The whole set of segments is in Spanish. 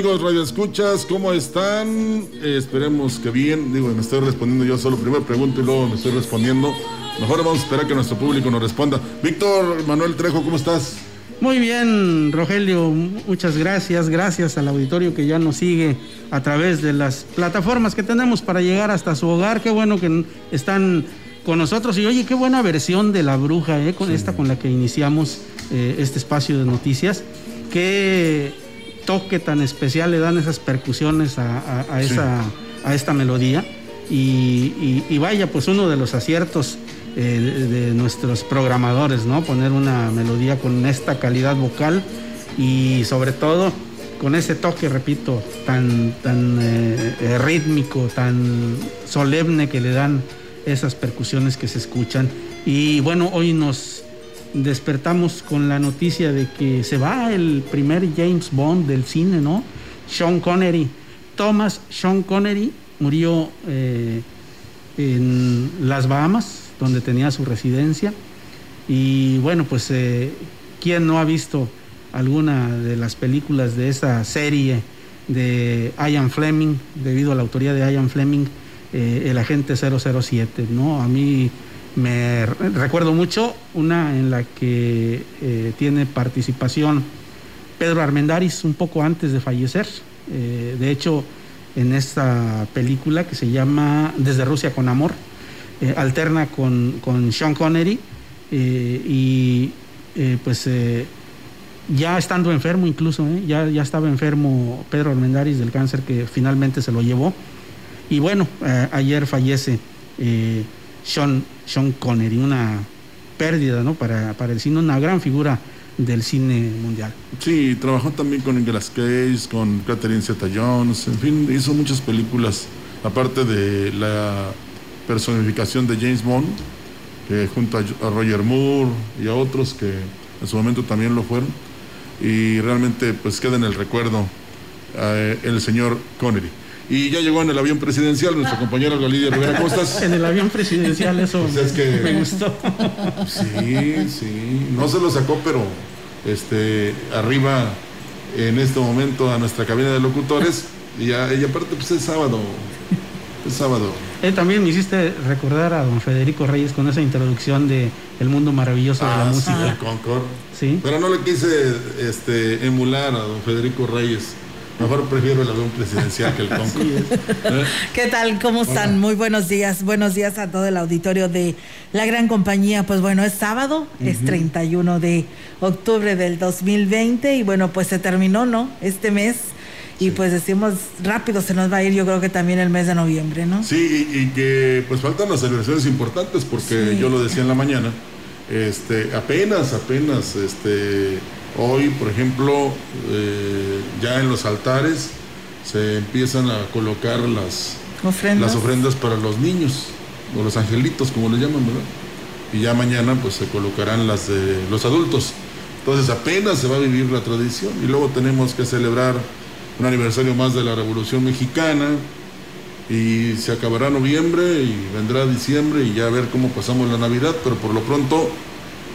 Amigos Radio Escuchas? ¿Cómo están? Eh, esperemos que bien. Digo, me estoy respondiendo yo solo. Primero pregunto y luego me estoy respondiendo. Mejor vamos a esperar que nuestro público nos responda. Víctor Manuel Trejo, ¿cómo estás? Muy bien, Rogelio. Muchas gracias. Gracias al auditorio que ya nos sigue a través de las plataformas que tenemos para llegar hasta su hogar. Qué bueno que están con nosotros. Y oye, qué buena versión de La Bruja, ¿eh? con esta con la que iniciamos eh, este espacio de noticias. Qué toque tan especial le dan esas percusiones a, esa, a esta melodía. Y, vaya, pues uno de los aciertos eh, de, nuestros programadores, ¿no? Poner una melodía con esta calidad vocal y sobre todo con ese toque, repito, tan, tan eh, eh, rítmico, tan solemne que le dan esas percusiones que se escuchan. Y bueno, hoy nos despertamos con la noticia de que se va el primer James Bond del cine, ¿no? Sean Connery. Thomas Sean Connery murió eh, en las Bahamas, donde tenía su residencia. Y bueno, pues, eh, ¿quién no ha visto alguna de las películas de esa serie de Ian Fleming, debido a la autoría de Ian Fleming, eh, El Agente 007, ¿no? A mí me recuerdo mucho una en la que eh, tiene participación Pedro Armendáriz un poco antes de fallecer. Eh, de hecho, en esta película que se llama Desde Rusia con Amor, eh, alterna con, con, Sean Connery y pues ya estando enfermo incluso, ya, ya estaba enfermo Pedro Armendáriz del cáncer que finalmente se lo llevó. Y bueno, ayer fallece. Sean, Sean Connery, una pérdida ¿no? para, para el cine, una gran figura del cine mundial. Sí, trabajó también con Nicolas Cage, con Catherine Zeta-Jones, en fin, hizo muchas películas, aparte de la personificación de James Bond, que junto a Roger Moore y a otros que en su momento también lo fueron, y realmente pues queda en el recuerdo eh, el señor Connery. Y ya llegó en el avión presidencial nuestra compañera Galidia Rivera. ¿Cómo estás? En el avión presidencial, eso pues me gustó. Sí, sí. No se lo sacó, pero este arriba en este momento a nuestra cabina de locutores. Y, aparte, pues es sábado. Es sábado. Eh, también me hiciste recordar a don Federico Reyes con esa introducción de El mundo maravilloso de la ah, música. Sí, Concord. Sí. Pero no le quise este, emular a don Federico Reyes. Mejor prefiero el avión presidencial que el concurso. ¿Eh? ¿Qué tal? ¿Cómo están? Muy buenos días. Buenos días a todo el auditorio de la gran compañía. Pues bueno, es sábado, es 31 de octubre del 2020 y bueno, pues se terminó, ¿no? Este mes. Y pues decimos, rápido se nos va a ir, yo creo que también el mes de noviembre, ¿no? Sí, y, que pues faltan las celebraciones importantes, porque yo lo decía en la mañana, este, apenas, apenas, este, Hoy, por ejemplo, eh, ya en los altares se empiezan a colocar las ¿Ofrendas? las ofrendas para los niños, o los angelitos, como les llaman, ¿verdad? y ya mañana pues se colocarán las de los adultos. Entonces apenas se va a vivir la tradición y luego tenemos que celebrar un aniversario más de la Revolución Mexicana y se acabará noviembre y vendrá diciembre y ya a ver cómo pasamos la Navidad, pero por lo pronto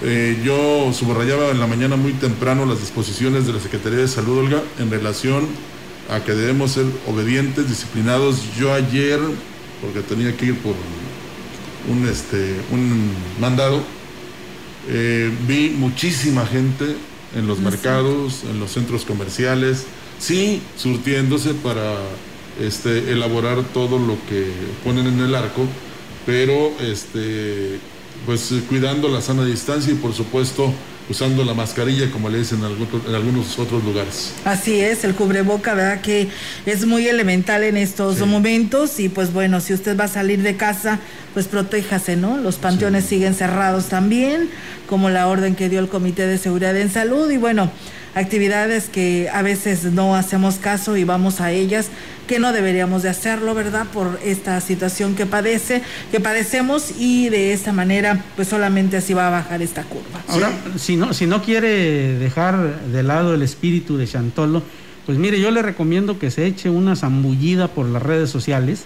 eh, yo subrayaba en la mañana muy temprano las disposiciones de la Secretaría de Salud, Olga, en relación a que debemos ser obedientes, disciplinados. Yo ayer, porque tenía que ir por un, este, un mandado, eh, vi muchísima gente en los mercados, en los centros comerciales, sí, surtiéndose para este, elaborar todo lo que ponen en el arco, pero este, pues cuidando la sana distancia y por supuesto usando la mascarilla como le dicen en, algunos otros lugares. Así es, el cubreboca, ¿verdad? Que es muy elemental en estos momentos y pues bueno, si usted va a salir de casa, pues protéjase, ¿no? Los panteones siguen cerrados también, como la orden que dio el Comité de Seguridad en Salud y bueno, actividades que a veces no hacemos caso y vamos a ellas que no deberíamos de hacerlo, ¿verdad? Por esta situación que padece, que padecemos y de esta manera, pues solamente así va a bajar esta curva. Ahora, si no, si no quiere dejar de lado el espíritu de Chantolo, pues mire, yo le recomiendo que se eche una zambullida por las redes sociales,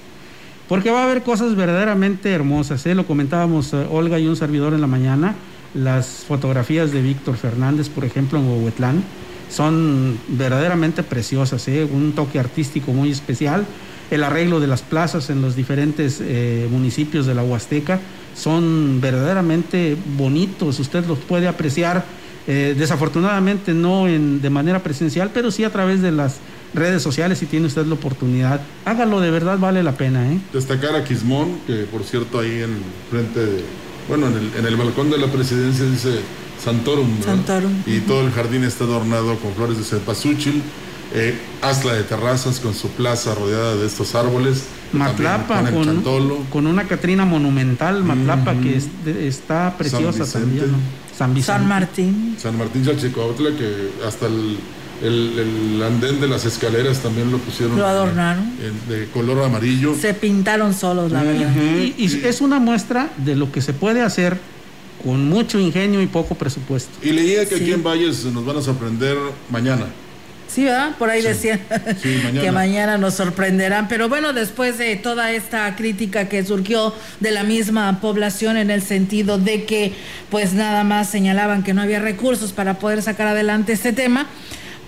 porque va a haber cosas verdaderamente hermosas, ¿eh? Lo comentábamos eh, Olga y un servidor en la mañana, las fotografías de Víctor Fernández, por ejemplo, en Huehuetlán, son verdaderamente preciosas, ¿eh? un toque artístico muy especial. El arreglo de las plazas en los diferentes eh, municipios de la Huasteca son verdaderamente bonitos, usted los puede apreciar eh, desafortunadamente no en, de manera presencial, pero sí a través de las redes sociales si tiene usted la oportunidad. Hágalo, de verdad vale la pena. Destacar a Quismón, que por cierto ahí en frente de, bueno, en el, en el balcón de la presidencia dice Santorum, Y todo el jardín está adornado con flores de cempasúchil, eh, asla de terrazas con su plaza rodeada de estos árboles. Matlapa, con, una Catrina monumental, Matlapa, que está preciosa también. San, San, Martín. San Martín Chalchicuautla, que hasta el, andén de las escaleras también lo pusieron. Lo adornaron. de color amarillo. Se pintaron solos, la verdad. y, es una muestra de lo que se puede hacer con mucho ingenio y poco presupuesto. Y leía que aquí en Valles nos van a sorprender mañana. Sí, ¿verdad? Por ahí decían que mañana nos sorprenderán. Pero bueno, después de toda esta crítica que surgió de la misma población en el sentido de que pues nada más señalaban que no había recursos para poder sacar adelante este tema,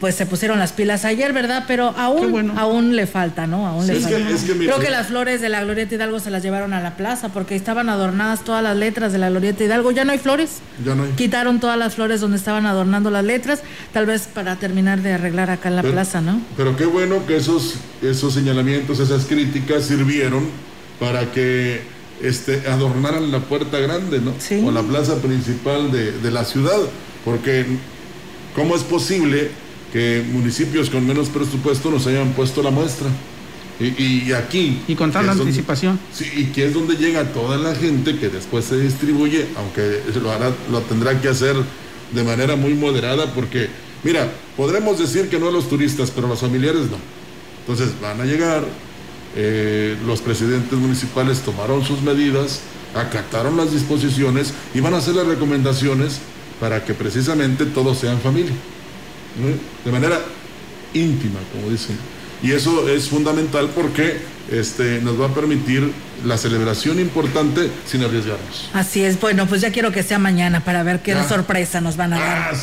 pues se pusieron las pilas ayer, ¿verdad? Pero aún, aún le falta, ¿no? Aún le falta. Creo que las flores de la Glorieta Hidalgo se las llevaron a la plaza porque estaban adornadas todas las letras de la Glorieta Hidalgo. Ya no hay flores. Ya no hay. Quitaron todas las flores donde estaban adornando las letras, tal vez para terminar de arreglar acá en la plaza, ¿no? Pero qué bueno que esos, esos señalamientos, esas críticas sirvieron para que este, adornaran la puerta grande, ¿no? Sí. O la plaza principal de, de la ciudad. Porque, ¿cómo es posible? Que municipios con menos presupuesto nos hayan puesto la muestra. Y, aquí. Y con tanta anticipación. sí, y que es donde llega toda la gente que después se distribuye, aunque lo, hará, lo tendrá que hacer de manera muy moderada, porque, mira, podremos decir que no a los turistas, pero a los familiares no. Entonces van a llegar, eh, los presidentes municipales tomaron sus medidas, acataron las disposiciones y van a hacer las recomendaciones para que precisamente todos sean familia de manera íntima, como dicen. Y eso es fundamental porque este, nos va a permitir la celebración importante sin arriesgarnos. Así es, bueno, pues ya quiero que sea mañana para ver qué sorpresa nos van a dar ah,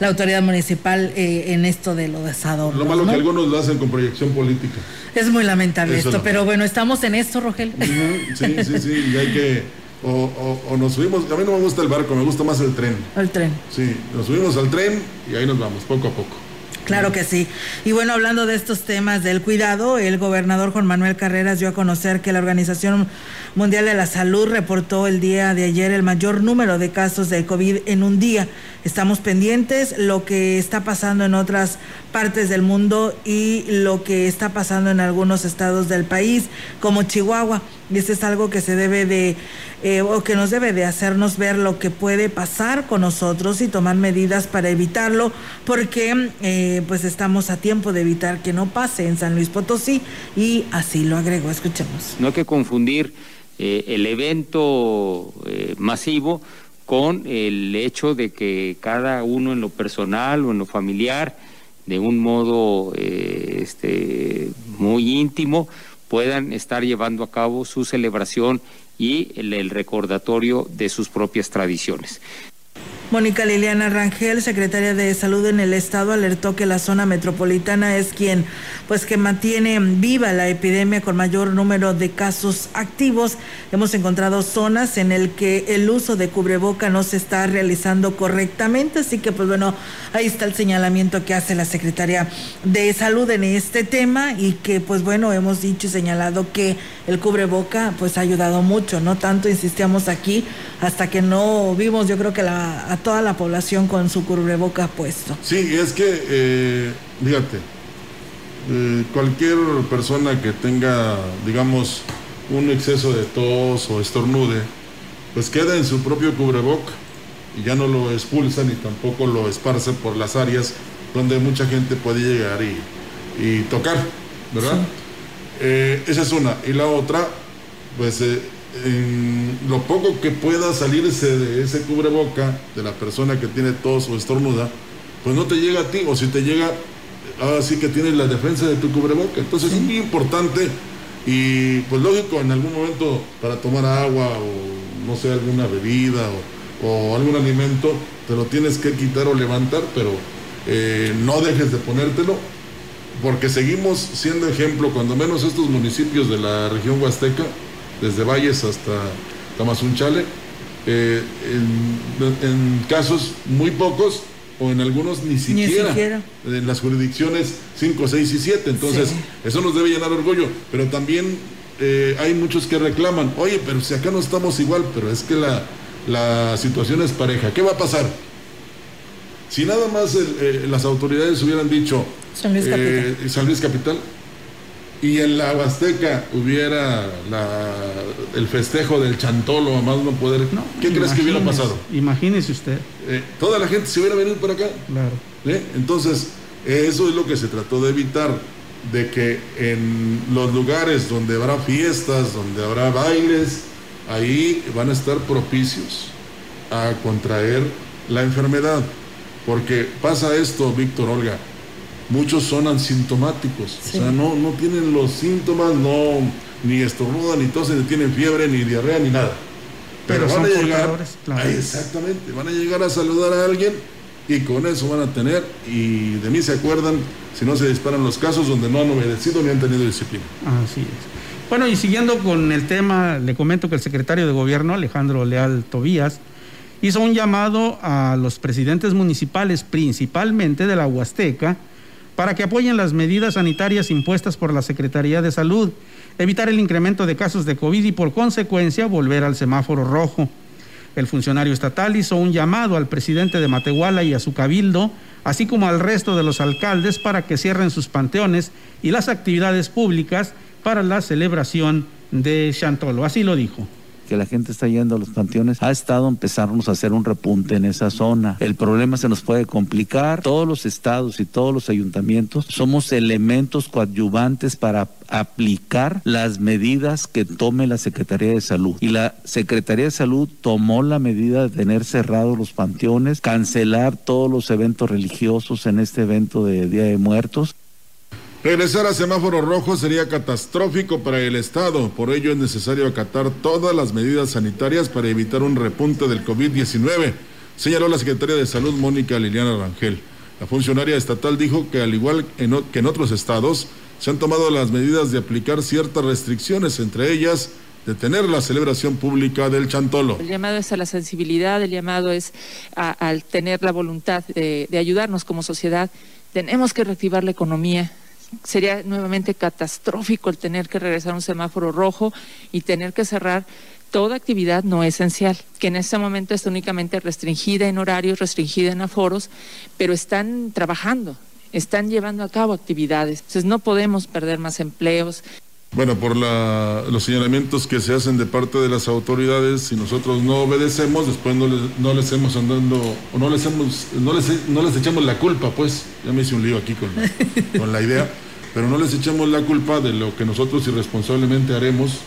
la autoridad municipal eh, en esto de lo de Lo malo que algunos lo hacen con proyección política. Es muy lamentable esto, pero bueno, estamos en esto, Rogel. Sí, sí, sí, y hay que o, nos subimos, a mí no me gusta el barco, me gusta más el tren. El tren. Sí, nos subimos al tren y ahí nos vamos, poco a poco. Claro que sí. Y bueno, hablando de estos temas del cuidado, el gobernador Juan Manuel Carreras dio a conocer que la Organización Mundial de la Salud reportó el día de ayer el mayor número de casos de COVID en un día. Estamos pendientes lo que está pasando en otras partes del mundo y lo que está pasando en algunos estados del país, como Chihuahua. Y esto es algo que se debe de eh, o que nos debe de hacernos ver lo que puede pasar con nosotros y tomar medidas para evitarlo, porque eh, pues estamos a tiempo de evitar que no pase en San Luis Potosí y así lo agregó. Escuchemos. No hay que confundir eh, el evento masivo con el hecho de que cada uno en lo personal o en lo familiar, de un modo este, muy íntimo, puedan estar llevando a cabo su celebración y el recordatorio de sus propias tradiciones. Mónica Liliana Rangel, secretaria de Salud en el Estado, alertó que la zona metropolitana es quien, pues, que mantiene viva la epidemia con mayor número de casos activos. Hemos encontrado zonas en el que el uso de cubreboca no se está realizando correctamente, así que, pues, bueno, ahí está el señalamiento que hace la secretaria de Salud en este tema y que, pues, bueno, hemos dicho y señalado que el cubreboca, pues, ha ayudado mucho, no tanto insistíamos aquí hasta que no vimos, yo creo que la toda la población con su cubreboca puesto. Sí, es que, eh, fíjate, eh, cualquier persona que tenga, digamos, un exceso de tos o estornude, pues queda en su propio cubreboca y ya no lo expulsa ni tampoco lo esparce por las áreas donde mucha gente puede llegar y, tocar, ¿verdad? Eh, esa es una. Y la otra, pues eh, en lo poco que pueda salirse de ese cubreboca de la persona que tiene tos o estornuda, pues no te llega a ti, o si te llega, ahora sí que tienes la defensa de tu cubreboca. Entonces es muy importante y pues lógico, en algún momento para tomar agua o no sé, alguna bebida o, algún alimento, te lo tienes que quitar o levantar, pero eh, no dejes de ponértelo porque seguimos siendo ejemplo, cuando menos estos municipios de la región huasteca, desde Valles hasta Tamazunchale, eh, en, casos muy pocos o en algunos ni siquiera, en las jurisdicciones 5, 6 y 7. Entonces, eso nos debe llenar orgullo, pero también eh, hay muchos que reclaman, oye, pero si acá no estamos igual, pero es que la, la situación es pareja, ¿qué va a pasar? Si nada más eh, las autoridades hubieran dicho San Luis Capital, San Luis Capital y en la Huasteca hubiera el festejo del chantolo a más no poder, ¿qué crees que hubiera pasado? Imagínese usted. Eh, toda la gente se hubiera venido por acá. Claro. ¿Eh? Entonces, eso es lo que se trató de evitar, de que en los lugares donde habrá fiestas, donde habrá bailes, ahí van a estar propicios a contraer la enfermedad. Porque pasa esto, Víctor Olga, muchos son asintomáticos, o sea, no, no tienen los síntomas, no, ni estornudan, ni tosen, ni tienen fiebre, ni diarrea, ni nada. Pero, van a llegar, exactamente, van a llegar a saludar a alguien y con eso van a tener, y de mí se acuerdan si no se disparan los casos donde no han obedecido ni han tenido disciplina. Así es. Bueno, y siguiendo con el tema, le comento que el secretario de Gobierno, Alejandro Leal Tobías, hizo un llamado a los presidentes municipales, principalmente de la Huasteca, para que apoyen las medidas sanitarias impuestas por la Secretaría de Salud, evitar el incremento de casos de COVID y por consecuencia volver al semáforo rojo. El funcionario estatal hizo un llamado al presidente de Matehuala y a su cabildo, así como al resto de los alcaldes para que cierren sus panteones y las actividades públicas para la celebración de Chantolo. Así lo dijo que la gente está yendo a los panteones, ha estado empezarnos a hacer un repunte en esa zona. El problema se nos puede complicar. Todos los estados y todos los ayuntamientos somos elementos coadyuvantes para aplicar las medidas que tome la Secretaría de Salud. Y la Secretaría de Salud tomó la medida de tener cerrados los panteones, cancelar todos los eventos religiosos en este evento de Día de Muertos. Regresar a semáforo rojo sería catastrófico para el Estado, por ello es necesario acatar todas las medidas sanitarias para evitar un repunte del COVID-19, señaló la secretaria de Salud Mónica Liliana Rangel. La funcionaria estatal dijo que al igual que en otros estados, se han tomado las medidas de aplicar ciertas restricciones, entre ellas detener la celebración pública del Chantolo. El llamado es a la sensibilidad, el llamado es al tener la voluntad de ayudarnos como sociedad. Tenemos que reactivar la economía, sería nuevamente catastrófico el tener que regresar a un semáforo rojo y tener que cerrar toda actividad no esencial, que en este momento está únicamente restringida en horarios, restringida en aforos, pero están trabajando, están llevando a cabo actividades. Entonces no podemos perder más empleos. Bueno, por los señalamientos que se hacen de parte de las autoridades, si nosotros no obedecemos, después no les, no les hemos andando, o no les hemos, no les, no les echamos la culpa, pues, ya me hice un lío aquí con, con la idea, pero no les echamos la culpa de lo que nosotros irresponsablemente haremos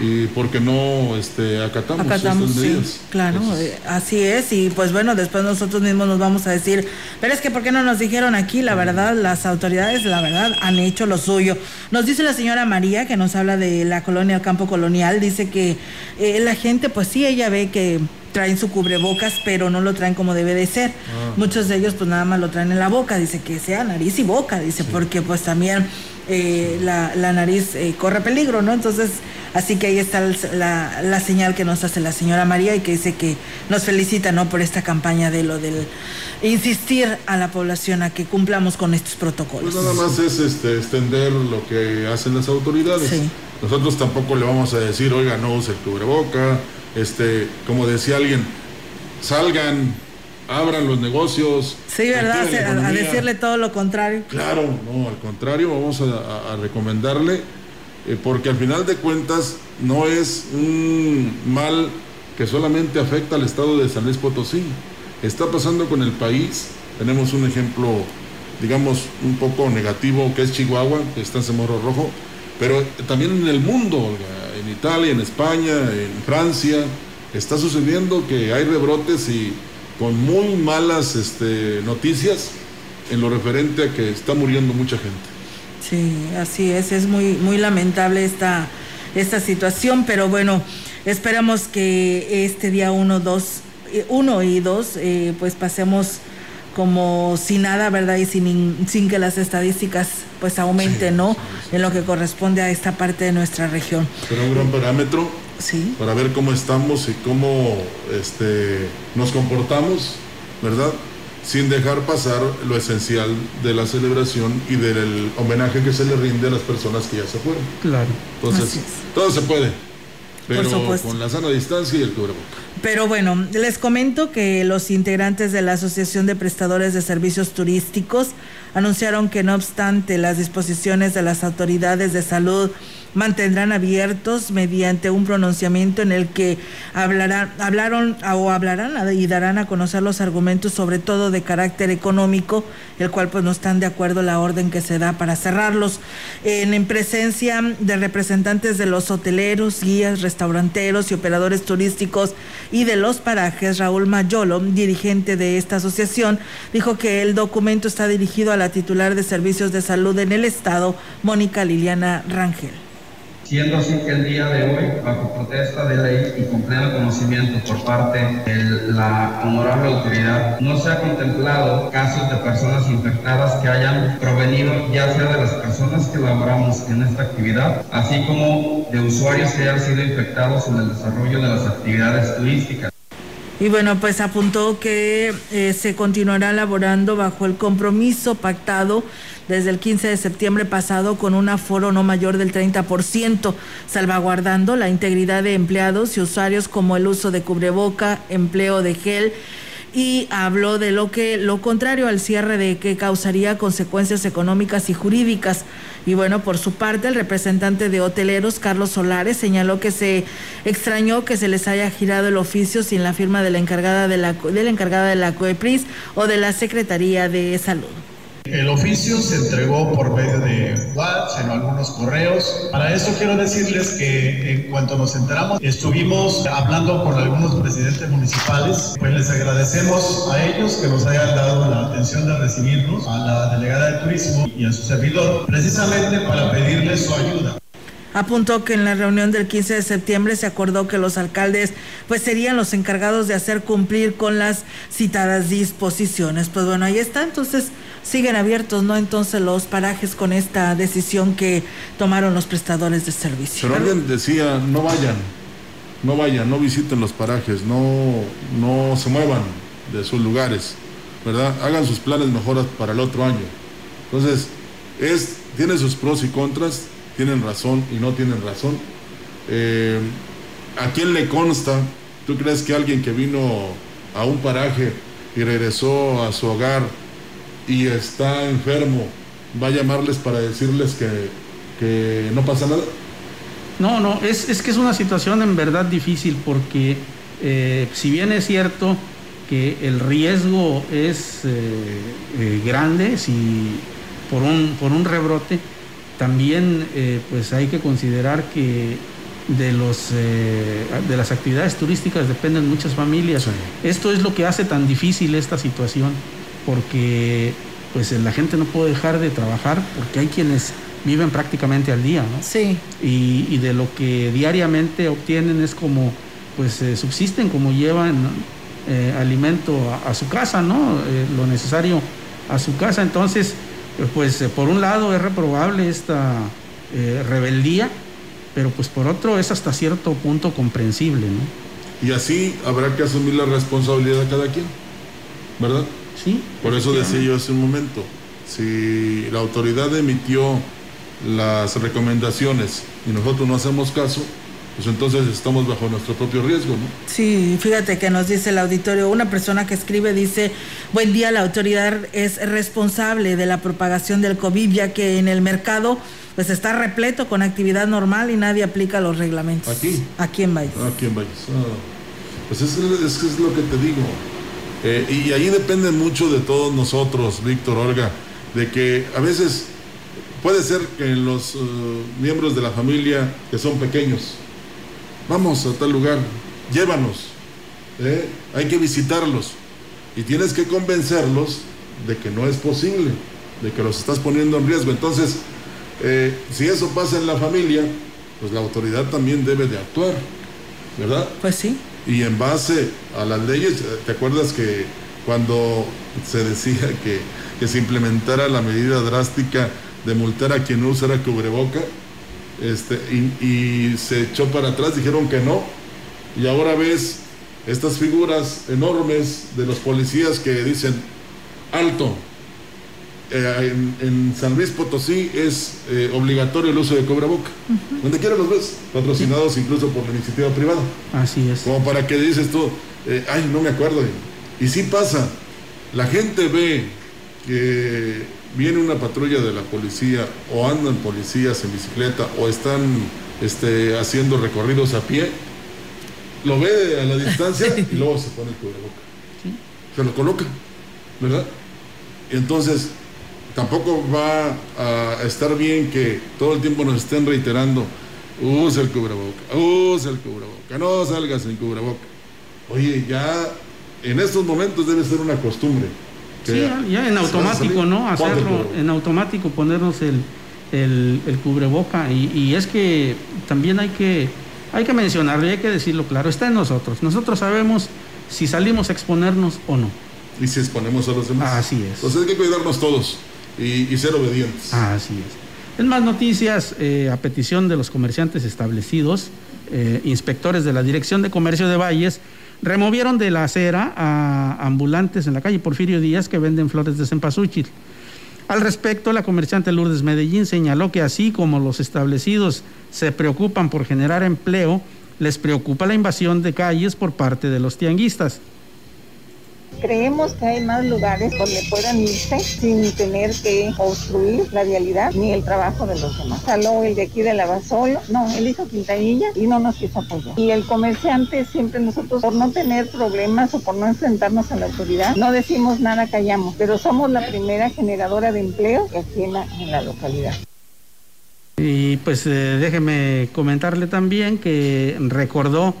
y porque no este, acatamos, Acatamos, estas sí, claro, Entonces, eh, así es, y pues bueno, después nosotros mismos nos vamos a decir, pero es que ¿por qué no nos dijeron aquí? La verdad, las autoridades, la verdad, han hecho lo suyo. Nos dice la señora María, que nos habla de la colonia Campo Colonial, dice que eh, la gente, pues sí, ella ve que traen su cubrebocas, pero no lo traen como debe de ser. Muchos de ellos pues nada más lo traen en la boca, dice que sea nariz y boca, dice, porque pues también eh, la, la nariz eh, corre peligro, ¿no? Entonces, así que ahí está la, la señal que nos hace la señora María y que dice que nos felicita, ¿no? Por esta campaña de lo del insistir a la población a que cumplamos con estos protocolos. Pues nada más es este, extender lo que hacen las autoridades. Sí. Nosotros tampoco le vamos a decir, oiga, no use el cubreboca, este, como decía alguien, salgan, abran los negocios. Sí, ¿verdad? A- decirle todo lo contrario. Claro, no, al contrario, vamos a recomendarle, eh, porque al final de cuentas no es un mal que solamente afecta al estado de San Luis Potosí. Está pasando con el país. Tenemos un ejemplo, digamos, un poco negativo, que es Chihuahua, que está en semáforo rojo, pero también en el mundo, en Italia, en España, en Francia, está sucediendo que hay rebrotes y con muy malas este, noticias en lo referente a que está muriendo mucha gente. Sí, así es, es muy, muy lamentable esta, esta situación, pero bueno, esperamos que este día 1, 2, 1 y 2, pues pasemos como sin nada, ¿verdad? Y sin, in- sin que las estadísticas pues aumenten, ¿no? En lo que corresponde a esta parte de nuestra región. Será un gran parámetro Sí, para ver cómo estamos y cómo este, nos comportamos, ¿verdad? Sin dejar pasar lo esencial de la celebración y del homenaje que se le rinde a las personas que ya se fueron. Claro. Entonces, todo se puede, pero con la sana distancia y el cubreboca. Pero bueno, les comento que los integrantes de la Asociación de Prestadores de Servicios Turísticos anunciaron que no obstante las disposiciones de las autoridades de salud mantendrán abiertos mediante un pronunciamiento en el que hablarán, hablaron o hablarán y darán a conocer los argumentos sobre todo de carácter económico, el cual pues no están de acuerdo la orden que se da para cerrarlos. En, en presencia de representantes de los hoteleros, guías, restauranteros y operadores turísticos y de los parajes, Raúl Mayolo, dirigente de esta asociación, dijo que el documento está dirigido a la titular de servicios de salud en el estado, Mónica Liliana Rangel. Siendo así que el día de hoy, bajo protesta de ley y con pleno conocimiento por parte de la honorable autoridad, no se ha contemplado casos de personas infectadas que hayan provenido ya sea de las personas que laboramos en esta actividad, así como de usuarios que hayan sido infectados en el desarrollo de las actividades turísticas. Y bueno, pues apuntó que eh, se continuará elaborando bajo el compromiso pactado desde el 15 de septiembre pasado con un aforo no mayor del 30%, salvaguardando la integridad de empleados y usuarios como el uso de cubreboca, empleo de gel y habló de lo que lo contrario al cierre de que causaría consecuencias económicas y jurídicas. Y bueno, por su parte, el representante de hoteleros, Carlos Solares, señaló que se extrañó que se les haya girado el oficio sin la firma de la encargada de la, de la encargada de la COEPRIS o de la Secretaría de Salud. El oficio se entregó por medio de WhatsApp, en algunos correos. Para eso quiero decirles que en cuanto nos enteramos, estuvimos hablando con algunos presidentes municipales. Pues les agradecemos a ellos que nos hayan dado la atención de recibirnos, a la delegada de turismo y a su servidor, precisamente para pedirles su ayuda. Apuntó que en la reunión del 15 de septiembre se acordó que los alcaldes pues serían los encargados de hacer cumplir con las citadas disposiciones. Pues bueno, ahí está, entonces siguen abiertos, ¿no? Entonces los parajes con esta decisión que tomaron los prestadores de servicio. Pero alguien decía, no vayan, no vayan, no visiten los parajes, no, no se muevan de sus lugares, ¿verdad? Hagan sus planes mejoras para el otro año. Entonces, es, tiene sus pros y contras, tienen razón y no tienen razón. Eh, ¿A quién le consta? ¿Tú crees que alguien que vino a un paraje y regresó a su hogar y está enfermo va a llamarles para decirles que, que no pasa nada? No, no, es, es que es una situación en verdad difícil porque eh, si bien es cierto que el riesgo es eh, eh, grande si por un, por un rebrote, también pues hay que considerar que de, los, de las actividades turísticas dependen muchas familias. Esto es lo que hace tan difícil esta situación, porque pues la gente no puede dejar de trabajar porque hay quienes viven prácticamente al día, ¿no? Sí. Y, de lo que diariamente obtienen es como, pues eh, subsisten, como llevan eh, alimento a, su casa, ¿no? lo necesario a su casa. Entonces, pues por un lado es reprobable esta rebeldía, pero pues por otro es hasta cierto punto comprensible, ¿no? Y así habrá que asumir la responsabilidad de cada quien, ¿verdad? Sí. Por eso decía yo hace un momento, si la autoridad emitió las recomendaciones y nosotros no hacemos caso, pues entonces estamos bajo nuestro propio riesgo, ¿no? Sí, fíjate que nos dice el auditorio, una persona que escribe dice, buen día, la autoridad es responsable de la propagación del COVID, ya que en el mercado pues está repleto con actividad normal y nadie aplica los reglamentos. ¿Aquí? Aquí en Valles. Aquí en Valles. Ah, pues es, es, es, lo que te digo. Eh, y ahí depende mucho de todos nosotros, Víctor Orga, de que a veces puede ser que los uh, miembros de la familia que son pequeños, vamos a tal lugar, llévanos, ¿eh? hay que visitarlos y tienes que convencerlos de que no es posible, de que los estás poniendo en riesgo. Entonces, eh, si eso pasa en la familia, pues la autoridad también debe de actuar, ¿verdad? Pues sí. Y en base a las leyes, ¿te acuerdas que cuando se decía que, se implementara la medida drástica de multar a quien no usara cubreboca, este, y, y se echó para atrás, dijeron que no, y ahora ves estas figuras enormes de los policías que dicen, alto, eh, en, San Luis Potosí es eh, obligatorio el uso de cobraboca. Donde quiera los ves, patrocinados incluso por la iniciativa privada. Así es. Como para que dices tú, eh, ay, no me acuerdo. Y sí pasa, la gente ve que viene una patrulla de la policía o andan policías en bicicleta o están este, haciendo recorridos a pie, lo ve a la distancia y luego se pone el cobraboca. Se lo coloca, ¿verdad? Entonces, tampoco va a estar bien que todo el tiempo nos estén reiterando, usa el cubreboca, usa el cubreboca, no salgas sin cubreboca. Oye, ya en estos momentos debe ser una costumbre. Sí, ya, en automático, ¿no? Hacerlo en automático, ponernos el, el, cubreboca. Y, y, es que también hay que, hay que mencionarlo y hay que decirlo claro, está en nosotros. Nosotros sabemos si salimos a exponernos o no. Y si exponemos a los demás. Así es. Entonces hay que cuidarnos todos y, ser obedientes. Así es. En más noticias, eh, a petición de los comerciantes establecidos, eh, inspectores de la Dirección de Comercio de Valles removieron de la acera a ambulantes en la calle Porfirio Díaz que venden flores de cempasúchil. Al respecto, la comerciante Lourdes Medellín señaló que así como los establecidos se preocupan por generar empleo, les preocupa la invasión de calles por parte de los tianguistas. Creemos que hay más lugares donde puedan irse sin tener que obstruir la vialidad ni el trabajo de los demás. Saló el de aquí de Lavasolo, no, él hizo Quintanilla y no nos quiso apoyar. Y el comerciante siempre nosotros, por no tener problemas o por no enfrentarnos a la autoridad, no decimos nada, callamos, pero somos la primera generadora de empleo aquí en la, en la localidad. Y pues eh, déjeme comentarle también que recordó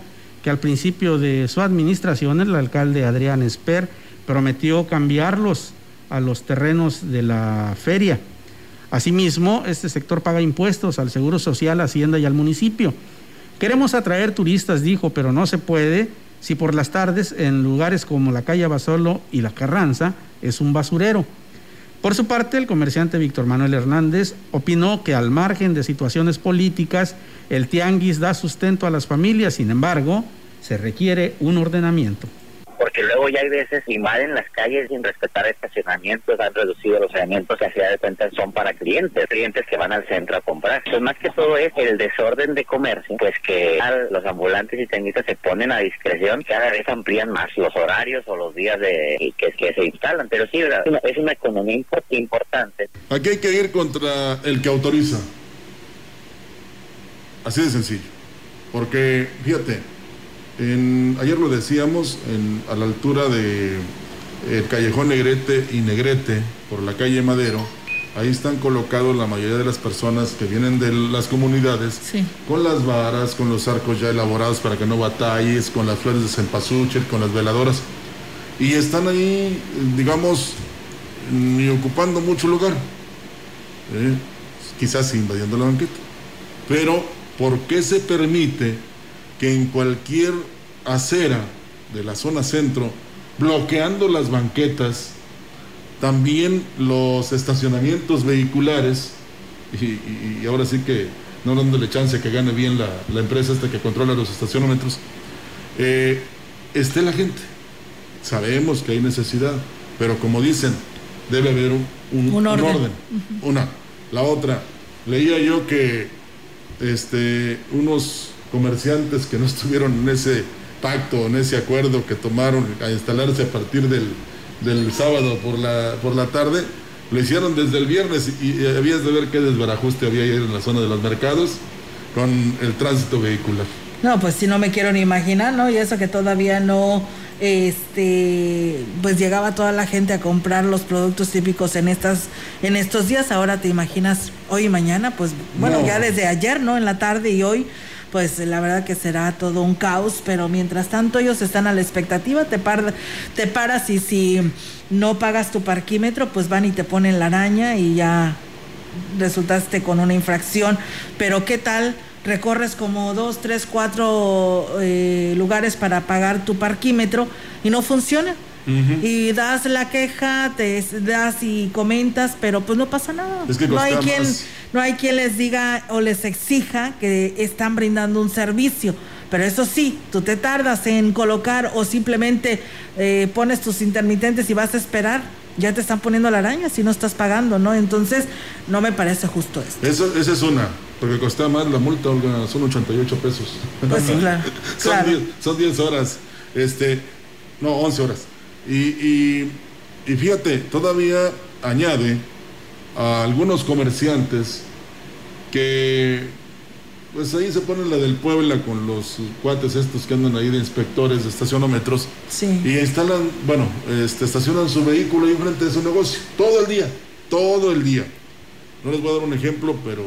que al principio de su administración el alcalde Adrián Esper prometió cambiarlos a los terrenos de la feria. Asimismo, este sector paga impuestos al Seguro Social, Hacienda y al municipio. Queremos atraer turistas, dijo, pero no se puede si por las tardes en lugares como la calle Basolo y la Carranza es un basurero. Por su parte, el comerciante Víctor Manuel Hernández opinó que al margen de situaciones políticas, el tianguis da sustento a las familias, sin embargo, se requiere un ordenamiento porque luego ya hay veces invaden las calles sin respetar estacionamientos, han reducido los estacionamientos que hacía de cuenta son para clientes, clientes que van al centro a comprar. Entonces, más que todo es el desorden de comercio, pues que los ambulantes y tenditas se ponen a discreción, cada vez amplían más los horarios o los días de que, se instalan, pero sí, es una economía importante. Aquí hay que ir contra el que autoriza. Así de sencillo. Porque, fíjate, ayer lo decíamos, a la altura de el callejón Negrete y Negrete, por la calle Madero, ahí están colocados la mayoría de las personas que vienen de las comunidades con las varas, con los arcos ya elaborados para que no batalles, con las flores de cempasúchil, con las veladoras. Y están ahí, digamos, ni ocupando mucho lugar. ¿eh? quizás invadiendo la banqueta. Pero, ¿por qué se permite que en cualquier acera de la zona centro, bloqueando las banquetas, también los estacionamientos vehiculares, y, ahora sí que no dándole chance que gane bien la, empresa hasta que controla los estacionamientos, eh, esté la gente. Sabemos que hay necesidad, pero como dicen, debe haber un, orden. Una. La otra, leía yo que este, unos comerciantes que no estuvieron en ese pacto, en ese acuerdo que tomaron a instalarse a partir del, del sábado por la, por la tarde, lo hicieron desde el viernes y, habías de ver qué desbarajuste había ahí en la zona de los mercados con el tránsito vehicular. No, pues si no me quiero ni imaginar, ¿no? Y eso que todavía no este pues llegaba toda la gente a comprar los productos típicos en estas en estos días ahora te imaginas hoy y mañana pues bueno ya desde ayer no en la tarde y hoy pues la verdad que será todo un caos pero mientras tanto ellos están a la expectativa te te paras y si no pagas tu parquímetro pues van y te ponen la araña y ya resultaste con una infracción pero qué tal recorres como dos, tres, cuatro eh, lugares para pagar tu parquímetro y no funciona. Y das la queja, te das y comentas, pero pues no pasa nada. no hay quien, no hay quien les diga o les exija que están brindando un servicio. Pero eso sí, tú te tardas en colocar o simplemente eh, pones tus intermitentes y vas a esperar ya te están poniendo la araña si no estás pagando, ¿no? Entonces, no me parece justo esto. Eso, esa es una. Porque costaba más la multa, son 88 pesos. Pues sí, claro. son, 10, horas, este, no, 11 horas. Y, fíjate, todavía añade a algunos comerciantes que pues ahí se pone la del Puebla con los cuates estos que andan ahí de inspectores de estacionómetros. Sí. Y instalan, bueno, este, estacionan su vehículo ahí enfrente de su negocio, todo el día, todo el día. No les voy a dar un ejemplo, pero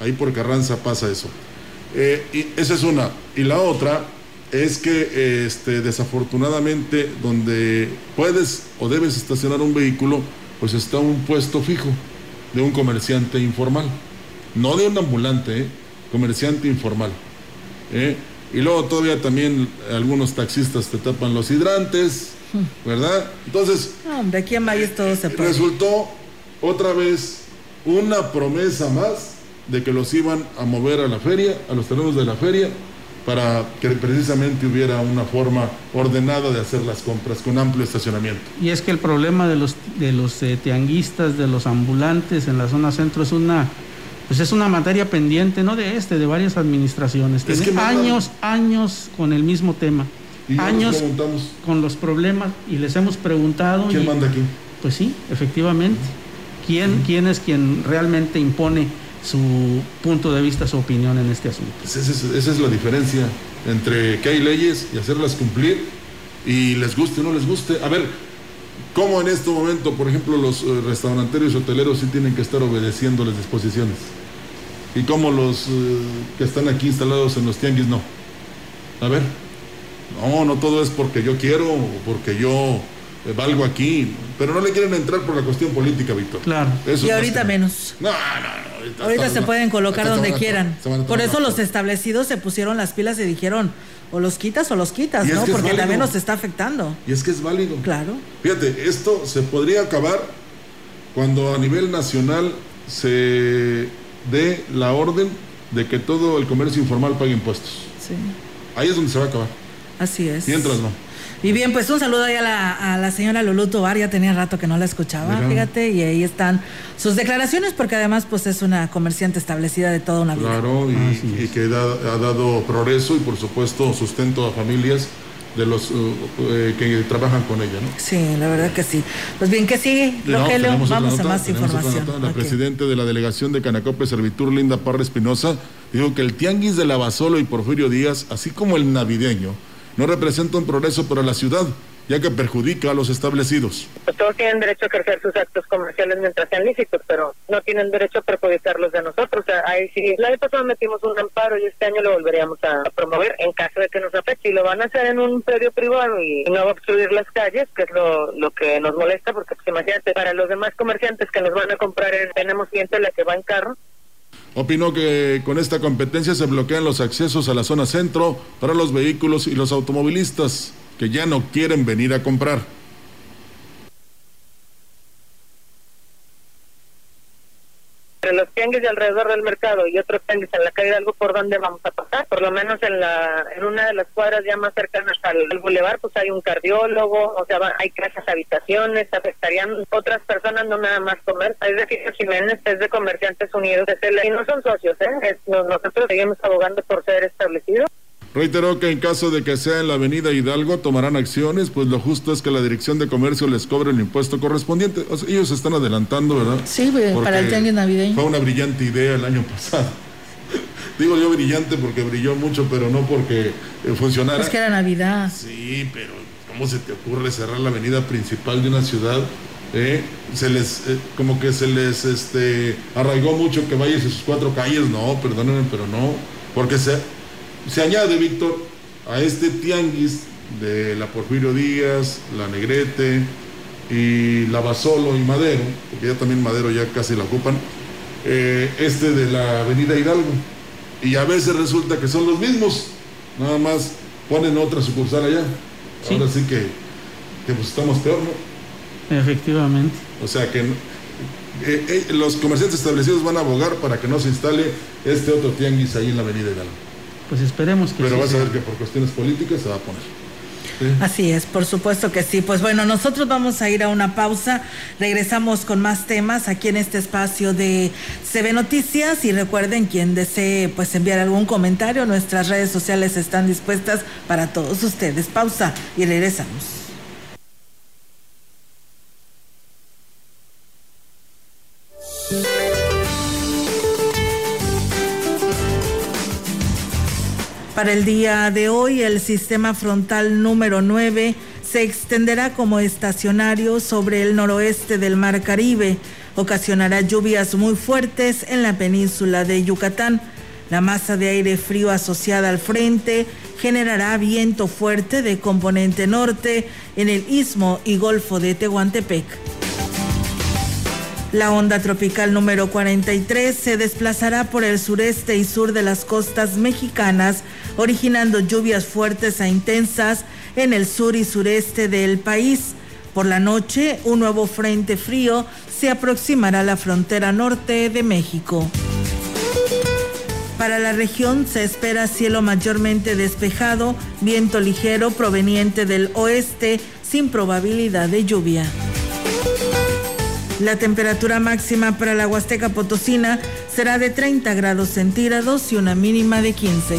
Ahí por Carranza pasa eso. Eh, y esa es una. Y la otra es que este, desafortunadamente donde puedes o debes estacionar un vehículo, pues está un puesto fijo de un comerciante informal. No de un ambulante, ¿eh? comerciante informal. ¿eh? Y luego todavía también algunos taxistas te tapan los hidrantes, ¿verdad? Entonces... de aquí a mayo todo se puede. Resultó otra vez una promesa más de que los iban a mover a la feria, a los terrenos de la feria, para que precisamente hubiera una forma ordenada de hacer las compras con amplio estacionamiento. Y es que el problema de los de los eh, tianguistas, de los ambulantes en la zona centro es una pues es una materia pendiente, no de este, de varias administraciones. Tiene años, años con el mismo tema. años con los problemas y les hemos preguntado. ¿Quién manda aquí? Pues sí, efectivamente. ¿Quién, ¿Quién es quien realmente impone su punto de vista, su opinión en este asunto. Esa es, la diferencia entre que hay leyes y hacerlas cumplir y les guste o no les guste. A ver, ¿cómo en este momento, por ejemplo, los eh, restauranteros y hoteleros sí tienen que estar obedeciendo las disposiciones? ¿Y cómo los eh, que están aquí instalados en los tianguis no? A ver, no, no todo es porque yo quiero o porque yo valgo aquí, pero no le quieren entrar por la cuestión política, Víctor. Claro. y ahorita menos. No, no, no. Ahorita, se pueden colocar donde quieran. por eso los establecidos se pusieron las pilas y dijeron, o los quitas o los quitas, ¿no? Porque también nos está afectando. Y es que es válido. Claro. Fíjate, esto se podría acabar cuando a nivel nacional se dé la orden de que todo el comercio informal pague impuestos. Sí. Ahí es donde se va a acabar. Así es. Mientras no. Y bien, pues un saludo ahí a la, a la señora Lulú Tobar, ya tenía rato que no la escuchaba, fíjate, y ahí están sus declaraciones, porque además pues es una comerciante establecida de toda una vida. Claro, y, que ha dado progreso y por supuesto sustento a familias de los uh, eh, que trabajan con ella, ¿no? Sí, la verdad que sí. Pues bien, ¿qué sigue, Rogelio? Vamos a más información. La presidenta de la delegación de Canacope Servitur, Linda Parra Espinosa, dijo que el tianguis de Basolo y Porfirio Díaz, así como el navideño, no representa un progreso para la ciudad ya que perjudica a los establecidos. Pues todos tienen derecho a ejercer sus actos comerciales mientras sean lícitos, pero no tienen derecho a perjudicarlos de nosotros. O sea, ahí sí, la vez pasada metimos un amparo y este año lo volveríamos a promover en caso de que nos afecte. Y lo van a hacer en un predio privado y no va a obstruir las calles, que es lo, que nos molesta, porque pues imagínate, para los demás comerciantes que nos van a comprar, tenemos gente la que va en carro, Opinó que con esta competencia se bloquean los accesos a la zona centro para los vehículos y los automovilistas que ya no quieren venir a comprar. Entre los tianguis de alrededor del mercado y otros tianguis en la calle de algo por donde vamos a pasar. Por lo menos en la en una de las cuadras ya más cercanas al, al bulevar, pues hay un cardiólogo, o sea, hay casas, habitaciones, afectarían otras personas, no nada más comer. Es decir, Jiménez es de Comerciantes Unidos y no son socios, ¿eh? nosotros seguimos abogando por ser establecidos. Reiteró que en caso de que sea en la avenida Hidalgo tomarán acciones, pues lo justo es que la Dirección de Comercio les cobre el impuesto correspondiente. O sea, ellos se están adelantando, ¿verdad? Sí, para el tianguis navideño. Fue una brillante idea el año pasado. Digo yo brillante porque brilló mucho, pero no porque eh, funcionara. Es que era Navidad. Sí, pero ¿cómo se te ocurre cerrar la avenida principal de una ciudad? Eh? Se les, eh, como que se les este, arraigó mucho que vayas a sus cuatro calles. No, perdónenme, pero no. Porque se, se añade, Víctor, a este tianguis de la Porfirio Díaz, la Negrete y la Basolo y Madero, porque ya también Madero ya casi la ocupan, eh, este de la Avenida Hidalgo. Y a veces resulta que son los mismos, nada más ponen otra sucursal allá. Ahora sí que, que pues estamos peor, ¿no? Efectivamente. O sea que eh, eh, los comerciantes establecidos van a abogar para que no se instale este otro tianguis ahí en la Avenida Hidalgo. Pues esperemos que Pero vas a ver que por cuestiones políticas se va a poner. Así es, por supuesto que sí. Pues bueno, nosotros vamos a ir a una pausa. Regresamos con más temas aquí en este espacio de CB Noticias y recuerden quien desee pues enviar algún comentario, nuestras redes sociales están dispuestas para todos ustedes. Pausa y regresamos. Para el día de hoy, el sistema frontal número 9 se extenderá como estacionario sobre el noroeste del Mar Caribe. Ocasionará lluvias muy fuertes en la península de Yucatán. La masa de aire frío asociada al frente generará viento fuerte de componente norte en el istmo y golfo de Tehuantepec. La onda tropical número 43 se desplazará por el sureste y sur de las costas mexicanas, originando lluvias fuertes e intensas en el sur y sureste del país. Por la noche, un nuevo frente frío se aproximará a la frontera norte de México. Para la región se espera cielo mayormente despejado, viento ligero proveniente del oeste sin probabilidad de lluvia. La temperatura máxima para la Huasteca Potosina será de 30 grados centígrados y una mínima de 15.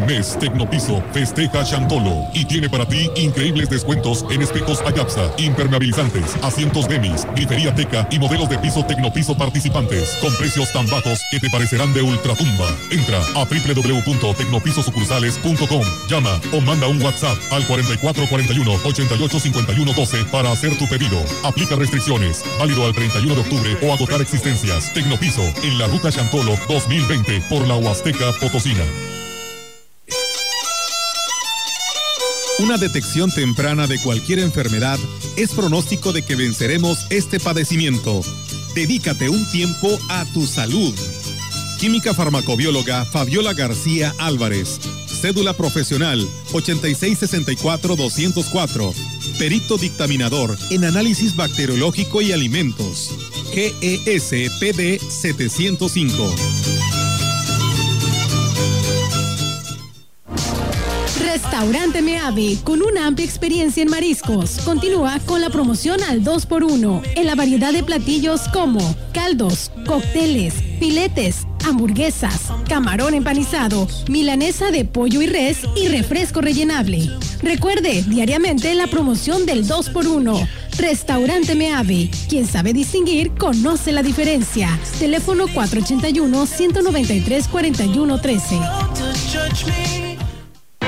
mes, Tecnopiso festeja Chantolo y tiene para ti increíbles descuentos en espejos Ayapsa, impermeabilizantes, asientos Demis, grifería Teca y modelos de piso Tecnopiso participantes con precios tan bajos que te parecerán de ultratumba. Entra a www.tecnopisosucursales.com, llama o manda un WhatsApp al 4441 8851 12 para hacer tu pedido. Aplica restricciones, válido al 31 de octubre o agotar existencias. Tecnopiso en la ruta Chantolo 2020 por la Huasteca Potosina. Una detección temprana de cualquier enfermedad es pronóstico de que venceremos este padecimiento. Dedícate un tiempo a tu salud. Química farmacobióloga Fabiola García Álvarez. Cédula profesional 8664-204. Perito dictaminador en análisis bacteriológico y alimentos. GESPD 705. Restaurante Meave, con una amplia experiencia en mariscos, continúa con la promoción al 2x1 en la variedad de platillos como caldos, cócteles, filetes, hamburguesas, camarón empanizado, milanesa de pollo y res y refresco rellenable. Recuerde diariamente la promoción del 2x1. Restaurante Meave. Quien sabe distinguir, conoce la diferencia. Teléfono 481-193-4113.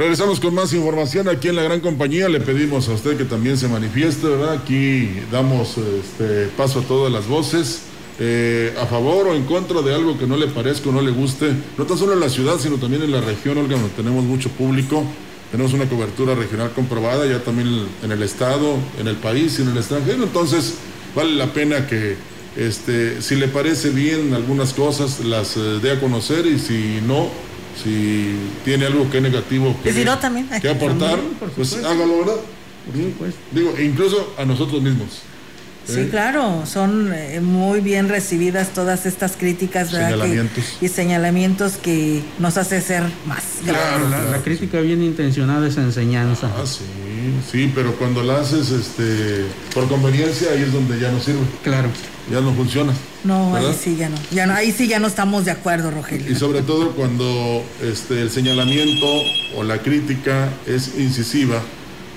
Regresamos con más información aquí en la gran compañía. Le pedimos a usted que también se manifieste, ¿verdad? Aquí damos este, paso a todas las voces. eh, a favor o en contra de algo que no le parezca o no le guste, no tan solo en la ciudad, sino también en la región, Olga, donde tenemos mucho público. Tenemos una cobertura regional comprobada, ya también en el estado, en el país y en el extranjero. Entonces, vale la pena que, este, si le parece bien algunas cosas, las eh, dé a conocer y si no, si tiene algo que negativo que, Y si no, también. que aportar, También, pues hágalo, ¿verdad? Por supuesto. Digo, e incluso a nosotros mismos. Sí, ¿eh? claro, son eh, muy bien recibidas todas estas críticas, Señalamientos. y señalamientos que nos hace ser más Claro, la, la crítica bien intencionada es enseñanza. Ah, sí, sí, pero cuando la haces este, por conveniencia, ahí es donde ya no sirve. Claro. Ya no funciona. No, ahí sí ya no. Ya no, ahí sí ya no estamos de acuerdo, Rogelio. Y sobre todo cuando este, el señalamiento o la crítica es incisiva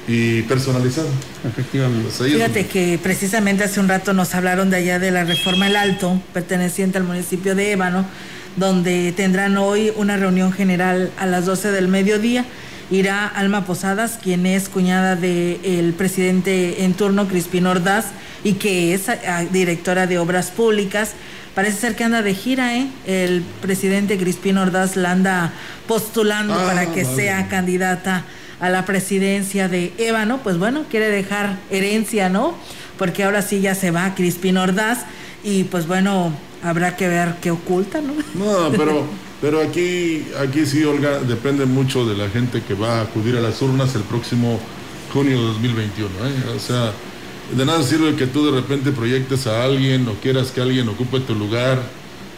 y personalizada. Efectivamente. Pues Fíjate que precisamente hace un rato nos hablaron de allá de la Reforma El Alto, perteneciente al municipio de Ébano, donde tendrán hoy una reunión general a las 12 del mediodía. Irá Alma Posadas, quien es cuñada del presidente en turno, Crispín Ordaz, y que es ah, directora de Obras Públicas. Parece ser que anda de gira, ¿eh? El presidente Crispín Ordaz la anda postulando Ah, para que vale. sea candidata a la presidencia de Ébano, pues bueno, quiere dejar herencia, ¿no? Porque ahora sí ya se va Crispín Ordaz y pues bueno, habrá que ver qué oculta, ¿no? No, pero, pero aquí, aquí sí, Olga, depende mucho de la gente que va a acudir a las urnas el próximo junio de 2021. ¿eh? O sea, de nada sirve que tú de repente proyectes a alguien o quieras que alguien ocupe tu lugar.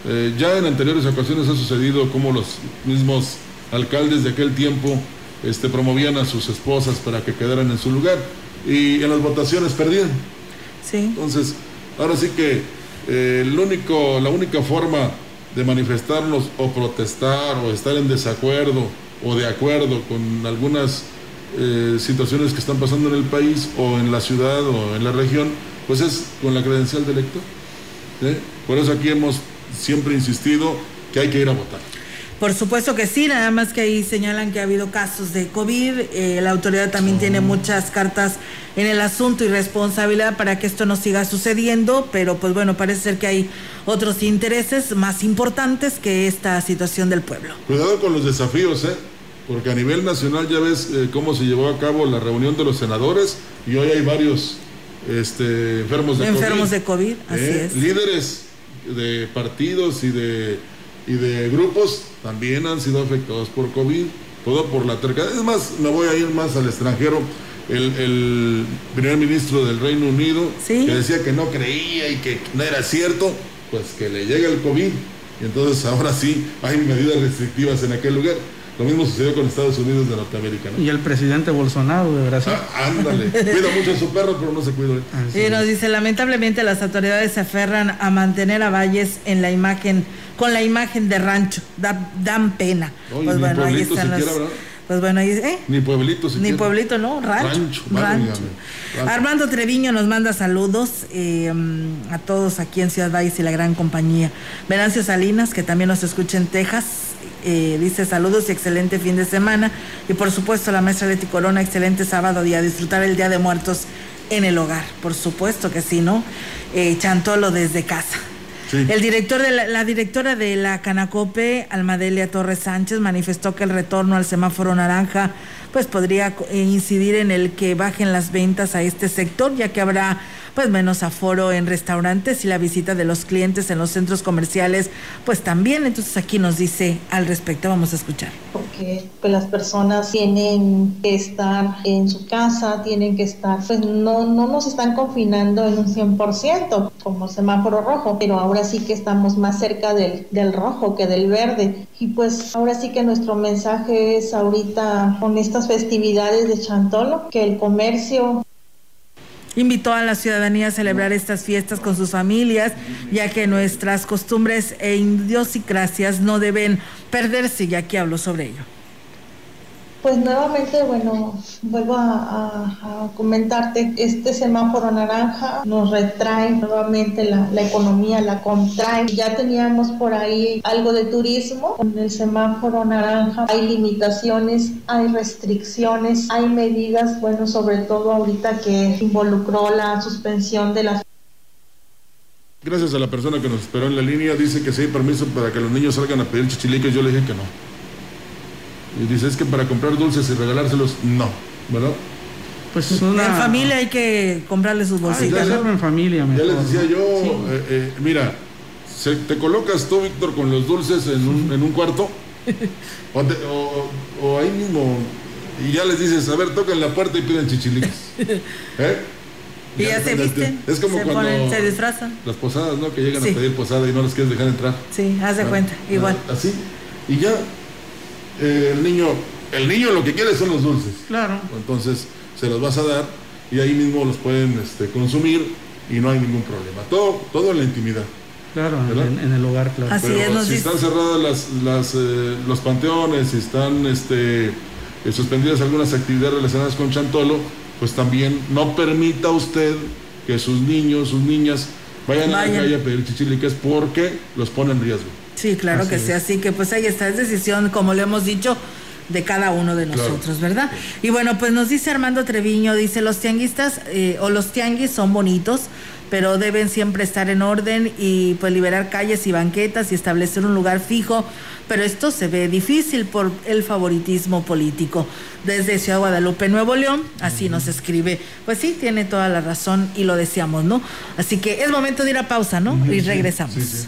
Eh, ya en anteriores ocasiones ha sucedido como los mismos alcaldes de aquel tiempo este, promovían a sus esposas para que quedaran en su lugar y en las votaciones perdían. Sí. Entonces, ahora sí que eh, el único, la única forma de manifestarnos o protestar o estar en desacuerdo o de acuerdo con algunas eh, situaciones que están pasando en el país o en la ciudad o en la región, pues es con la credencial de elector. ¿eh? Por eso aquí hemos siempre insistido que hay que ir a votar. Por supuesto que sí, nada más que ahí señalan que ha habido casos de COVID. eh, la autoridad también tiene muchas cartas en el asunto y responsabilidad para que esto no siga sucediendo, pero pues bueno, parece ser que hay otros intereses más importantes que esta situación del pueblo. Cuidado con los desafíos, ¿eh? Porque a nivel nacional ya ves eh, cómo se llevó a cabo la reunión de los senadores y hoy hay varios este, enfermos de Enfermos COVID. de COVID, así ¿eh? es. Líderes de partidos y de, y de grupos también han sido afectados por COVID, todo por la terca. Es más, me voy a ir más al extranjero. El, el primer ministro del Reino Unido, que decía que no creía y que no era cierto, pues que le llega el COVID. Y entonces ahora sí hay medidas restrictivas en aquel lugar. Lo mismo sucedió con Estados Unidos de Norteamérica, ¿no? Y el presidente Bolsonaro de Brasil. Ah, ándale, cuida mucho a su perro, pero no se cuida. Y nos dice, lamentablemente las autoridades se aferran a mantener a Valles en la imagen, con la imagen de rancho, da- dan pena. Oye, pues ni bueno, ahí están las, pues bueno, ahí, ¿eh? Ni pueblito Ni siquiera. pueblito, ¿no? Rancho. Rancho, rancho. Rancho. Armando Treviño nos manda saludos eh, a todos aquí en Ciudad Valles y la gran compañía. Venancio Salinas, que también nos escucha en Texas, eh, dice saludos y excelente fin de semana. Y por supuesto la maestra Leti Corona, excelente sábado y a disfrutar el Día de Muertos en el hogar. Por supuesto que sí, ¿no? Eh, Chantolo desde casa. El director de la, la directora de la Canacope, Almadelia Torres Sánchez, manifestó que el retorno al semáforo naranja pues podría incidir en el que bajen las ventas a este sector, ya que habrá pues menos aforo en restaurantes y la visita de los clientes en los centros comerciales, pues también. Entonces aquí nos dice al respecto, vamos a escuchar. porque pues, las personas tienen que estar en su casa, tienen que estar, pues no, no nos están confinando en un 100% como semáforo rojo, pero ahora sí que estamos más cerca del, del rojo que del verde. Y pues ahora sí que nuestro mensaje es ahorita con estas festividades de Chantolo, que el comercio Invitó a la ciudadanía a celebrar estas fiestas con sus familias, ya que nuestras costumbres e idiosincrasias no deben perderse, ya que hablo sobre ello. Pues nuevamente, bueno, vuelvo a, a- a comentarte, este semáforo naranja nos retrae nuevamente la, economía, la contrae. Ya teníamos por ahí algo de turismo, con el semáforo naranja hay limitaciones, hay restricciones, hay medidas, bueno, sobre todo ahorita que involucró la suspensión de las Gracias a la persona que nos esperó en la línea, dice que sí permiso para que los niños salgan a pedir chichiliques. Yo le dije que no. Y dice, es que para comprar dulces y regalárselos, no, ¿verdad? Pues En familia hay que comprarle sus bolsitas. ya, hacerlo en familia Ya mejor. les decía ¿no? yo, Sí. eh, eh, mira, se- te colocas tú, Víctor, con los dulces en un, en un cuarto, o, te- o- o ahí mismo, y ya les dices, a ver, tocan la puerta y piden chichiliques. ¿Eh? Y ya se visten, Es como se, cuando ponen, se disfrazan. las posadas, ¿no? Que llegan Sí. a pedir posada y no les quieres dejar entrar. Sí, haz de Ah, cuenta, igual. ah, Así. Y ya, eh, el niño, el niño lo que quiere son los dulces. Claro. Entonces, se los vas a dar y ahí mismo los pueden este, consumir y no hay ningún problema. Todo, todo en la intimidad. Claro, en, en el hogar, claro. Así Pero es, nos si dice- están cerradas las, las, eh, los panteones, si están este, eh, suspendidas algunas actividades relacionadas con Chantolo, pues también no permita usted que sus niños, sus niñas vayan, a la Vayan. calle a pedir chichiliques porque los pone en riesgo. Sí, claro Así que es. sí, así que pues ahí está, es decisión, como le hemos dicho, de cada uno de Claro. nosotros, ¿verdad? Y bueno, pues nos dice Armando Treviño, dice, los tianguistas eh, o los tianguis son bonitos, pero deben siempre estar en orden y pues liberar calles y banquetas y establecer un lugar fijo, pero esto se ve difícil por el favoritismo político. Desde Ciudad Guadalupe, Nuevo León, así nos escribe. Pues sí, tiene toda la razón y lo decíamos, ¿no? Así que es momento de ir a pausa, ¿no? y regresamos. sí, sí.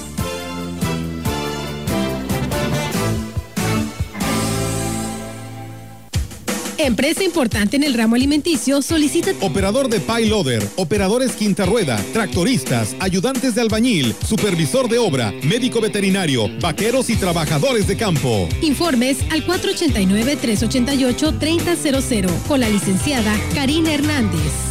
Empresa importante en el ramo alimenticio solicita Operador de payloader, operadores quinta rueda, tractoristas, ayudantes de albañil, supervisor de obra, médico veterinario, vaqueros y trabajadores de campo. informes al 489-388-3000 con la licenciada Karina Hernández.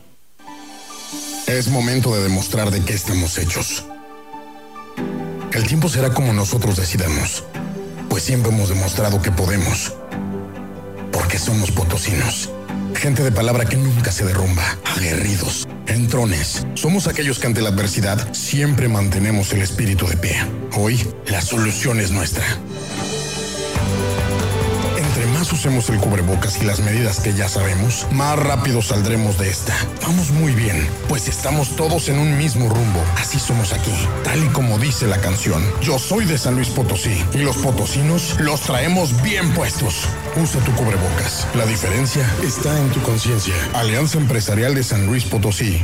Es momento de demostrar de qué estamos hechos. El tiempo será como nosotros decidamos, pues siempre hemos demostrado que podemos. Porque somos potosinos. Gente de palabra que nunca se derrumba, aguerridos, entrones. Somos aquellos que ante la adversidad siempre mantenemos el espíritu de pie. Hoy, la solución es nuestra. Usemos el cubrebocas y las medidas que ya sabemos, más rápido saldremos de esta. Vamos muy bien, pues estamos todos en un mismo rumbo. Así somos aquí, tal y como dice la canción. Yo soy de San Luis Potosí y los potosinos los traemos bien puestos. Usa tu cubrebocas. La diferencia está en tu conciencia. Alianza Empresarial de San Luis Potosí.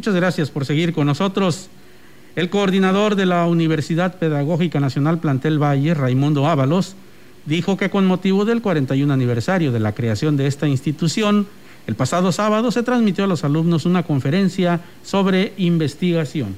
Muchas gracias por seguir con nosotros. El coordinador de la Universidad Pedagógica Nacional Plantel Valle, Raimundo Ábalos, dijo que con motivo del 41 aniversario de la creación de esta institución, el pasado sábado se transmitió a los alumnos una conferencia sobre investigación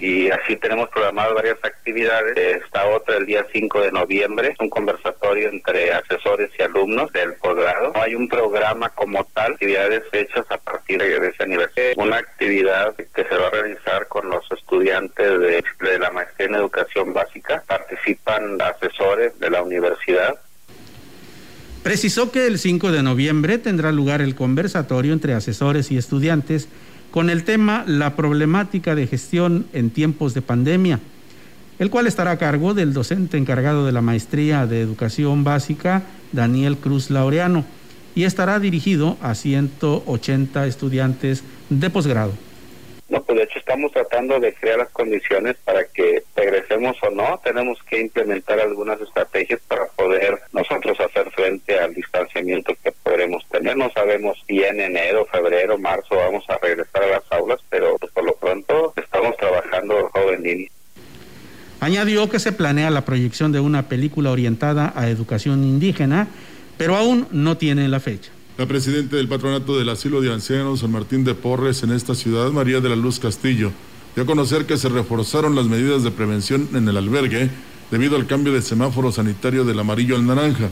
y así tenemos programadas varias actividades. Esta otra el día 5 de noviembre, un conversatorio entre asesores y alumnos del posgrado. No hay un programa como tal, actividades hechas a partir de ese aniversario. Una actividad que se va a realizar con los estudiantes de, de la maestría en educación básica. Participan asesores de la universidad Precisó que el 5 de noviembre tendrá lugar el conversatorio entre asesores y estudiantes con el tema La problemática de gestión en tiempos de pandemia, el cual estará a cargo del docente encargado de la Maestría de Educación Básica, Daniel Cruz Laureano, y estará dirigido a 180 estudiantes de posgrado. No, pues de hecho estamos tratando de crear las condiciones para que regresemos o no. Tenemos que implementar algunas estrategias para poder nosotros hacer frente al distanciamiento que podremos tener. No sabemos si en enero, febrero, marzo vamos a regresar a las aulas, pero por lo pronto estamos trabajando joven línea. Añadió que se planea la proyección de una película orientada a educación indígena, pero aún no tiene la fecha. La presidenta del Patronato del Asilo de Ancianos San Martín de Porres en esta ciudad, María de la Luz Castillo, dio a conocer que se reforzaron las medidas de prevención en el albergue debido al cambio de semáforo sanitario del amarillo al naranja.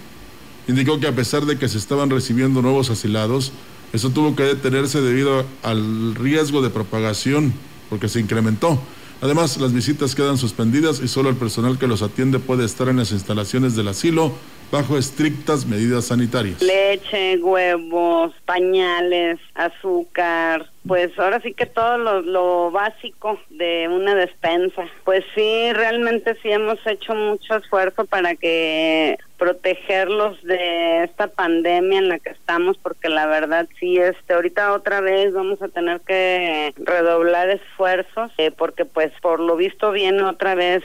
Indicó que a pesar de que se estaban recibiendo nuevos asilados, eso tuvo que detenerse debido al riesgo de propagación, porque se incrementó. Además, las visitas quedan suspendidas y solo el personal que los atiende puede estar en las instalaciones del asilo bajo estrictas medidas sanitarias. Leche, huevos, pañales, azúcar, pues ahora sí que todo lo, lo, básico de una despensa. Pues sí, realmente sí hemos hecho mucho esfuerzo para que protegerlos de esta pandemia en la que estamos, porque la verdad sí, este, ahorita otra vez vamos a tener que redoblar esfuerzos, eh, porque pues por lo visto viene otra vez.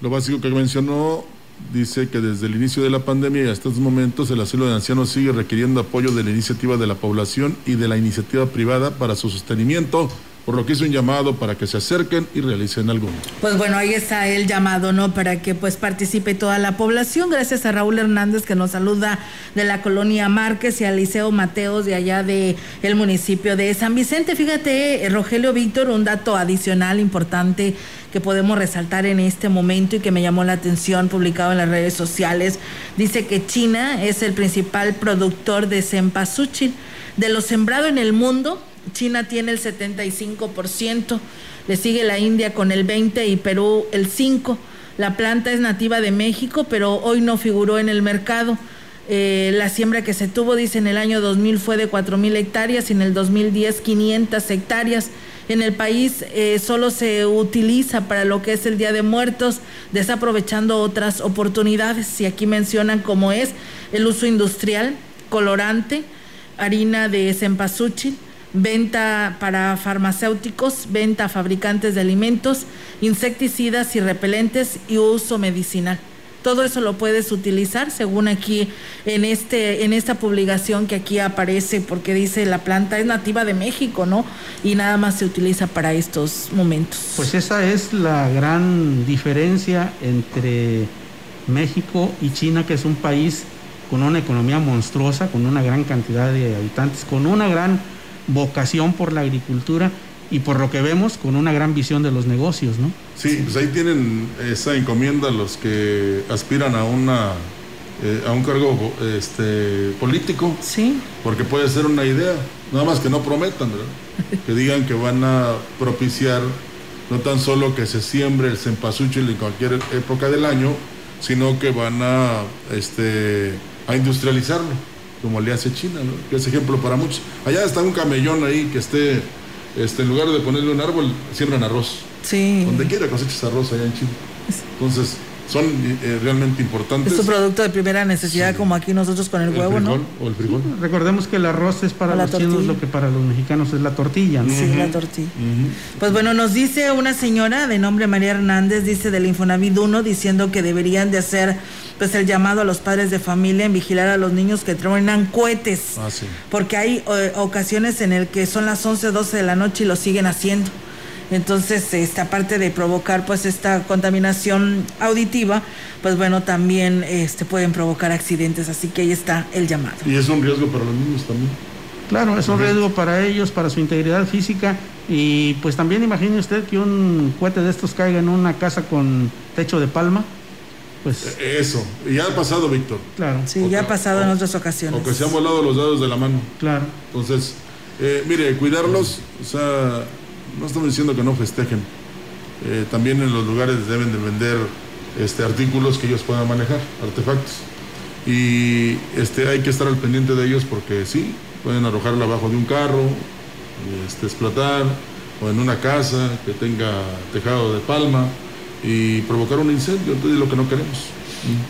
Lo básico que mencionó dice que desde el inicio de la pandemia y hasta estos momentos el asilo de ancianos sigue requiriendo apoyo de la iniciativa de la población y de la iniciativa privada para su sostenimiento por lo que hizo un llamado para que se acerquen y realicen alguno. Pues bueno, ahí está el llamado, ¿no? Para que pues participe toda la población. Gracias a Raúl Hernández que nos saluda de la colonia Márquez y a Liceo Mateos de allá de el municipio de San Vicente. Fíjate, eh, Rogelio Víctor, un dato adicional importante que podemos resaltar en este momento y que me llamó la atención, publicado en las redes sociales. Dice que China es el principal productor de cempasúchil. De lo sembrado en el mundo, China tiene el 75%, le sigue la India con el 20% y Perú el 5%. La planta es nativa de México, pero hoy no figuró en el mercado. Eh, la siembra que se tuvo, dice, en el año 2000 fue de 4.000 hectáreas y en el 2010 500 hectáreas. En el país eh, solo se utiliza para lo que es el Día de Muertos, desaprovechando otras oportunidades. Y aquí mencionan cómo es el uso industrial, colorante, harina de cempasúchil, venta para farmacéuticos, venta a fabricantes de alimentos, insecticidas y repelentes y uso medicinal. Todo eso lo puedes utilizar según aquí en este en esta publicación que aquí aparece porque dice la planta es nativa de México, ¿no? Y nada más se utiliza para estos momentos. Pues esa es la gran diferencia entre México y China, que es un país con una economía monstruosa, con una gran cantidad de habitantes, con una gran vocación por la agricultura y por lo que vemos con una gran visión de los negocios, ¿no? Sí, pues ahí tienen esa encomienda los que aspiran a una eh, a un cargo este, político. Sí. Porque puede ser una idea, nada más que no prometan, ¿verdad? que digan que van a propiciar no tan solo que se siembre el cempasúchil en cualquier época del año, sino que van a este a industrializarlo, como le hace China, ¿no? que es ejemplo para muchos. Allá está un camellón ahí que esté este, en lugar de ponerle un árbol, siembran arroz. Sí. Donde quiera cosechas arroz allá en Chile. Entonces, son eh, realmente importantes. Es un producto de primera necesidad como aquí nosotros con el, el huevo, frijol, ¿no? O el frijol. Recordemos que el arroz es para los chinos lo que para los mexicanos es la tortilla, ¿no? Sí, la tortilla. Pues bueno, nos dice una señora de nombre María Hernández, dice del Infonavit 1, diciendo que deberían de hacer pues el llamado a los padres de familia en vigilar a los niños que truenan cohetes, Ah, sí. porque hay eh, ocasiones en el que son las 11, 12 de la noche y lo siguen haciendo. Entonces, esta parte de provocar pues esta contaminación auditiva, pues bueno, también este pueden provocar accidentes, así que ahí está el llamado. Y es un riesgo para los niños también. Claro, es un riesgo para ellos, para su integridad física y pues también imagine usted que un cohete de estos caiga en una casa con techo de palma, pues Eh, Eso, y ya ha pasado, Víctor. claro. Sí, ya ha pasado en otras ocasiones. O que se han volado los dedos de la mano. Claro. Entonces, eh, mire, cuidarlos, o sea, no estamos diciendo que no festejen. Eh, también en los lugares deben de vender este, artículos que ellos puedan manejar, artefactos. Y este, hay que estar al pendiente de ellos porque sí, pueden arrojarla abajo de un carro, este, explotar, o en una casa que tenga tejado de palma y provocar un incendio, entonces es lo que no queremos.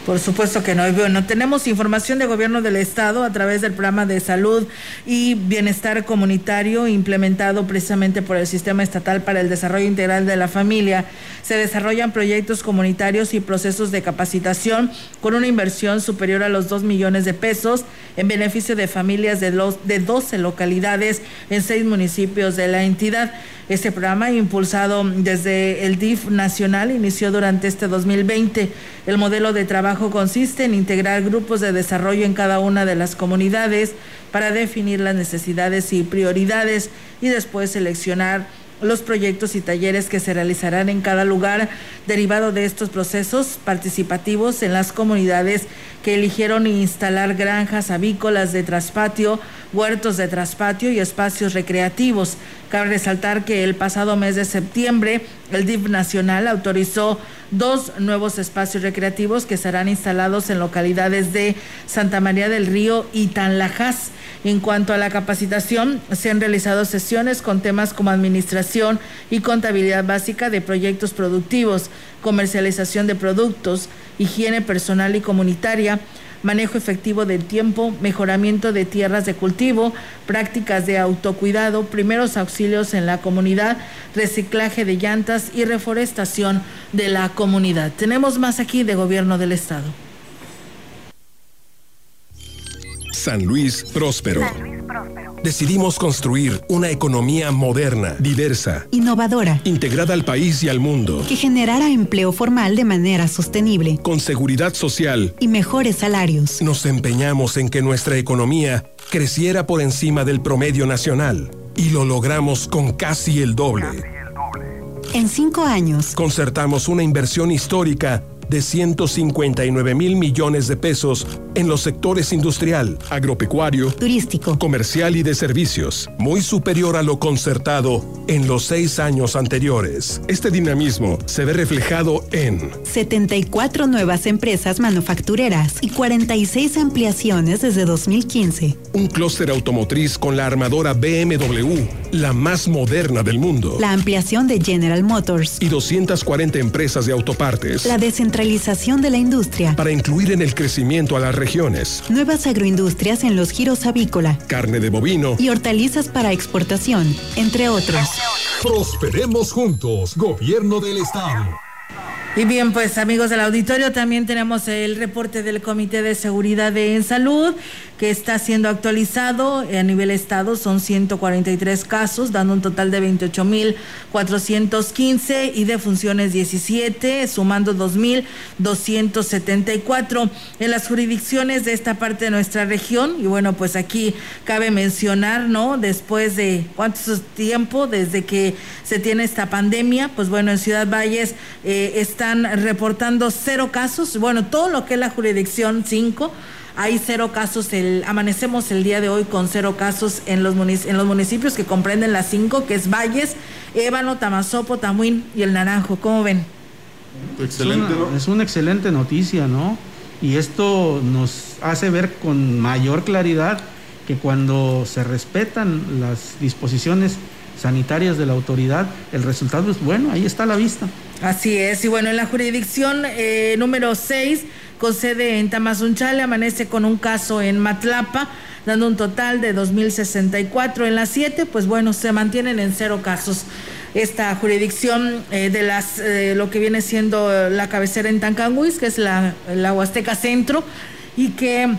Por supuesto que no. Bueno, tenemos información de gobierno del Estado a través del programa de salud y bienestar comunitario implementado precisamente por el Sistema Estatal para el Desarrollo Integral de la Familia. Se desarrollan proyectos comunitarios y procesos de capacitación con una inversión superior a los 2 millones de pesos en beneficio de familias de, los, de 12 localidades en seis municipios de la entidad. Este programa, impulsado desde el DIF nacional, inició durante este 2020. El modelo de trabajo consiste en integrar grupos de desarrollo en cada una de las comunidades para definir las necesidades y prioridades y después seleccionar los proyectos y talleres que se realizarán en cada lugar derivado de estos procesos participativos en las comunidades que eligieron instalar granjas avícolas de traspatio, huertos de traspatio y espacios recreativos. Cabe resaltar que el pasado mes de septiembre el DIF nacional autorizó dos nuevos espacios recreativos que serán instalados en localidades de Santa María del Río y Tanlajas. En cuanto a la capacitación, se han realizado sesiones con temas como administración y contabilidad básica de proyectos productivos, comercialización de productos, higiene personal y comunitaria, manejo efectivo del tiempo, mejoramiento de tierras de cultivo, prácticas de autocuidado, primeros auxilios en la comunidad, reciclaje de llantas y reforestación de la comunidad. Tenemos más aquí de gobierno del estado. San Luis Próspero. Decidimos construir una economía moderna, diversa, innovadora, integrada al país y al mundo, que generara empleo formal de manera sostenible con seguridad social. y mejores salarios. Nos empeñamos en que nuestra economía creciera por encima del promedio nacional y lo logramos con casi el doble. En cinco años, Concertamos una inversión histórica de 159 mil millones de pesos en los sectores industrial, agropecuario, turístico, comercial y de servicios, muy superior a lo concertado en los seis años anteriores. Este dinamismo se ve reflejado en 74 nuevas empresas manufactureras y 46 ampliaciones desde 2015. un clúster automotriz con la armadora BMW, la más moderna del mundo, La ampliación de General Motors. y 240 empresas de autopartes La descentralización de la industria. para incluir en el crecimiento a las regiones. Nuevas agroindustrias en los giros avícola Carne de bovino, y hortalizas para exportación, entre otros. Prosperemos juntos, Gobierno del Estado. Y bien, pues amigos del auditorio, también tenemos el reporte del Comité de Seguridad de Salud que está siendo actualizado a nivel estado. Son 143 casos, dando un total de 28.415 y de funciones 17, sumando 2.274 en las jurisdicciones de esta parte de nuestra región. Y bueno, pues aquí cabe mencionar, ¿no? Después de cuánto tiempo desde que se tiene esta pandemia, pues bueno, en Ciudad Valles eh, están reportando cero casos. Bueno, todo lo que es la jurisdicción 5. Hay cero casos, el, amanecemos el día de hoy con cero casos en los, en los municipios que comprenden las cinco, que es Valles, Ébano, Tamazopo, Tamuín y el Naranjo. ¿Cómo ven? Excelente, es una, ¿no? es una excelente noticia, ¿no? Y esto nos hace ver con mayor claridad que cuando se respetan las disposiciones sanitarias de la autoridad, el resultado es bueno, ahí está a la vista. Así es, y bueno, en la jurisdicción eh, número 6, con sede en Tamazunchale, amanece con un caso en Matlapa, dando un total de 2.064. En las 7, pues bueno, se mantienen en cero casos. Esta jurisdicción eh, de las eh, lo que viene siendo la cabecera en Tancanguis, que es la, la Huasteca Centro, y que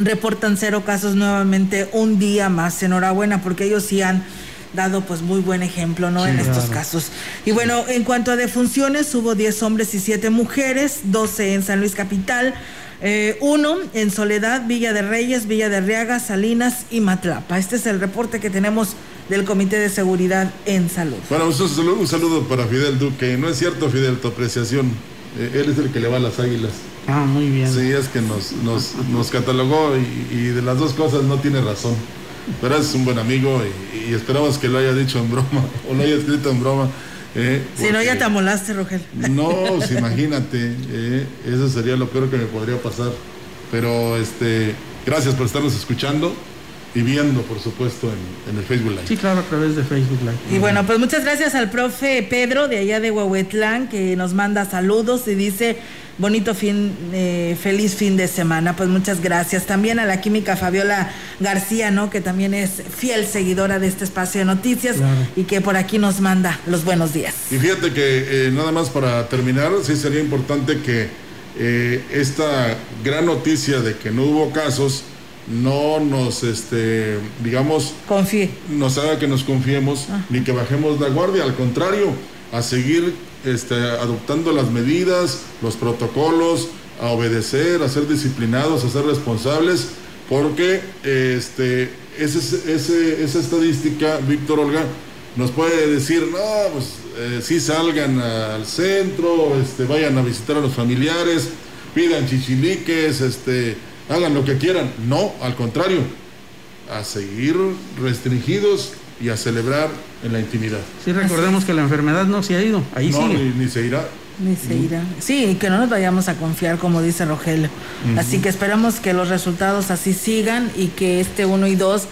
reportan cero casos nuevamente un día más. Enhorabuena, porque ellos sí han dado pues muy buen ejemplo, ¿no? Sí, en estos claro. casos. Y bueno, en cuanto a defunciones, hubo 10 hombres y 7 mujeres, 12 en San Luis Capital, eh, uno en Soledad, Villa de Reyes, Villa de Arriaga, Salinas y Matlapa. Este es el reporte que tenemos del Comité de Seguridad en Salud. Bueno, un saludo, un saludo para Fidel Duque. No es cierto, Fidel, tu apreciación. Eh, él es el que le va a las águilas. Ah, muy bien. Sí, es que nos, nos, nos catalogó y, y de las dos cosas no tiene razón. Pero es un buen amigo y, y esperamos que lo haya dicho en broma o lo haya escrito en broma. eh, Si no, ya te amolaste, Rogel. no, pues imagínate, eh, eso sería lo peor que me podría pasar. Pero este, gracias por estarnos escuchando y viendo, por supuesto, en, en el Facebook Live. Sí, claro, a través de Facebook Live. Y bueno, pues muchas gracias al profe Pedro de allá de Huehuetlán que nos manda saludos y dice bonito fin, eh, feliz fin de semana. Pues muchas gracias. También a la química Fabiola García, ¿no? Que también es fiel seguidora de este espacio de noticias Claro. y que por aquí nos manda los buenos días. Y fíjate que eh, nada más para terminar, sí sería importante que eh, esta gran noticia de que no hubo casos no nos, este, digamos, confíe, nos haga que nos confiemos ni que bajemos la guardia, al contrario, a seguir este, adoptando las medidas, los protocolos, a obedecer, a ser disciplinados, a ser responsables, porque este, ese, ese- esa estadística, Víctor Olga, nos puede decir, no, pues eh, sí salgan al centro, este, vayan a visitar a los familiares, pidan chichiliques, este, hagan lo que quieran. No, al contrario, a seguir restringidos y a celebrar en la intimidad. Sí, recordemos que la enfermedad no se ha ido, ahí no, sigue. ni, ni se irá. Ni se irá. Sí, que no nos vayamos a confiar, como dice Rogelio. Ujú. Así que esperamos que los resultados así sigan y que este 1 y 2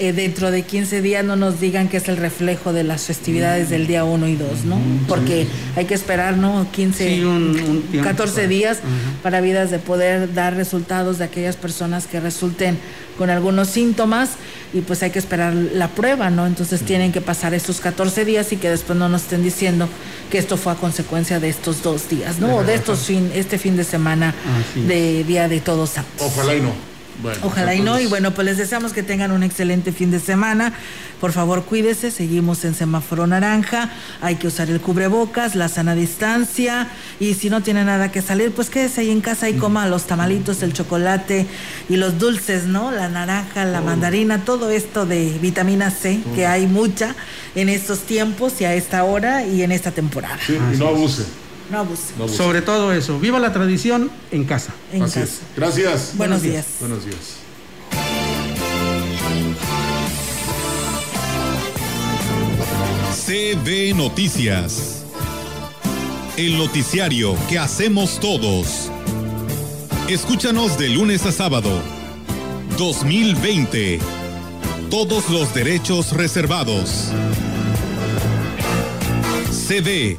eh, dentro de 15 días no nos digan que es el reflejo de las festividades del día 1 y 2, ¿no? Porque hay que esperar, ¿no? 15, Sí, un- un tiempo 14 para- días para vidas de poder dar resultados de aquellas personas que resulten con algunos síntomas y pues hay que esperar la prueba, ¿no? Entonces tienen que pasar esos 14 días y que después no nos estén diciendo que esto fue a consecuencia de estos dos días, ¿no? O de estos fin, este fin de semana Así es. de Día de Todos Santos. Ojalá y no. Ojalá y no. Y bueno, pues les deseamos que tengan un excelente fin de semana. Por favor, cuídese. Seguimos en semáforo naranja. Hay que usar el cubrebocas, la sana distancia. Y si no tiene nada que salir, pues quédese ahí en casa y coma los tamalitos, el chocolate y los dulces, ¿no? La naranja, la mandarina, todo esto de vitamina C, que hay mucha en estos tiempos y a esta hora y en esta temporada. Sí, y no abuse. No abuse. No abuse. Sobre todo eso, viva la tradición en casa. En Así casa. es. Gracias. Buenos días. Buenos días. CB Noticias. El noticiario que hacemos todos. Escúchanos de lunes a sábado. 2020. Todos los derechos reservados. CB,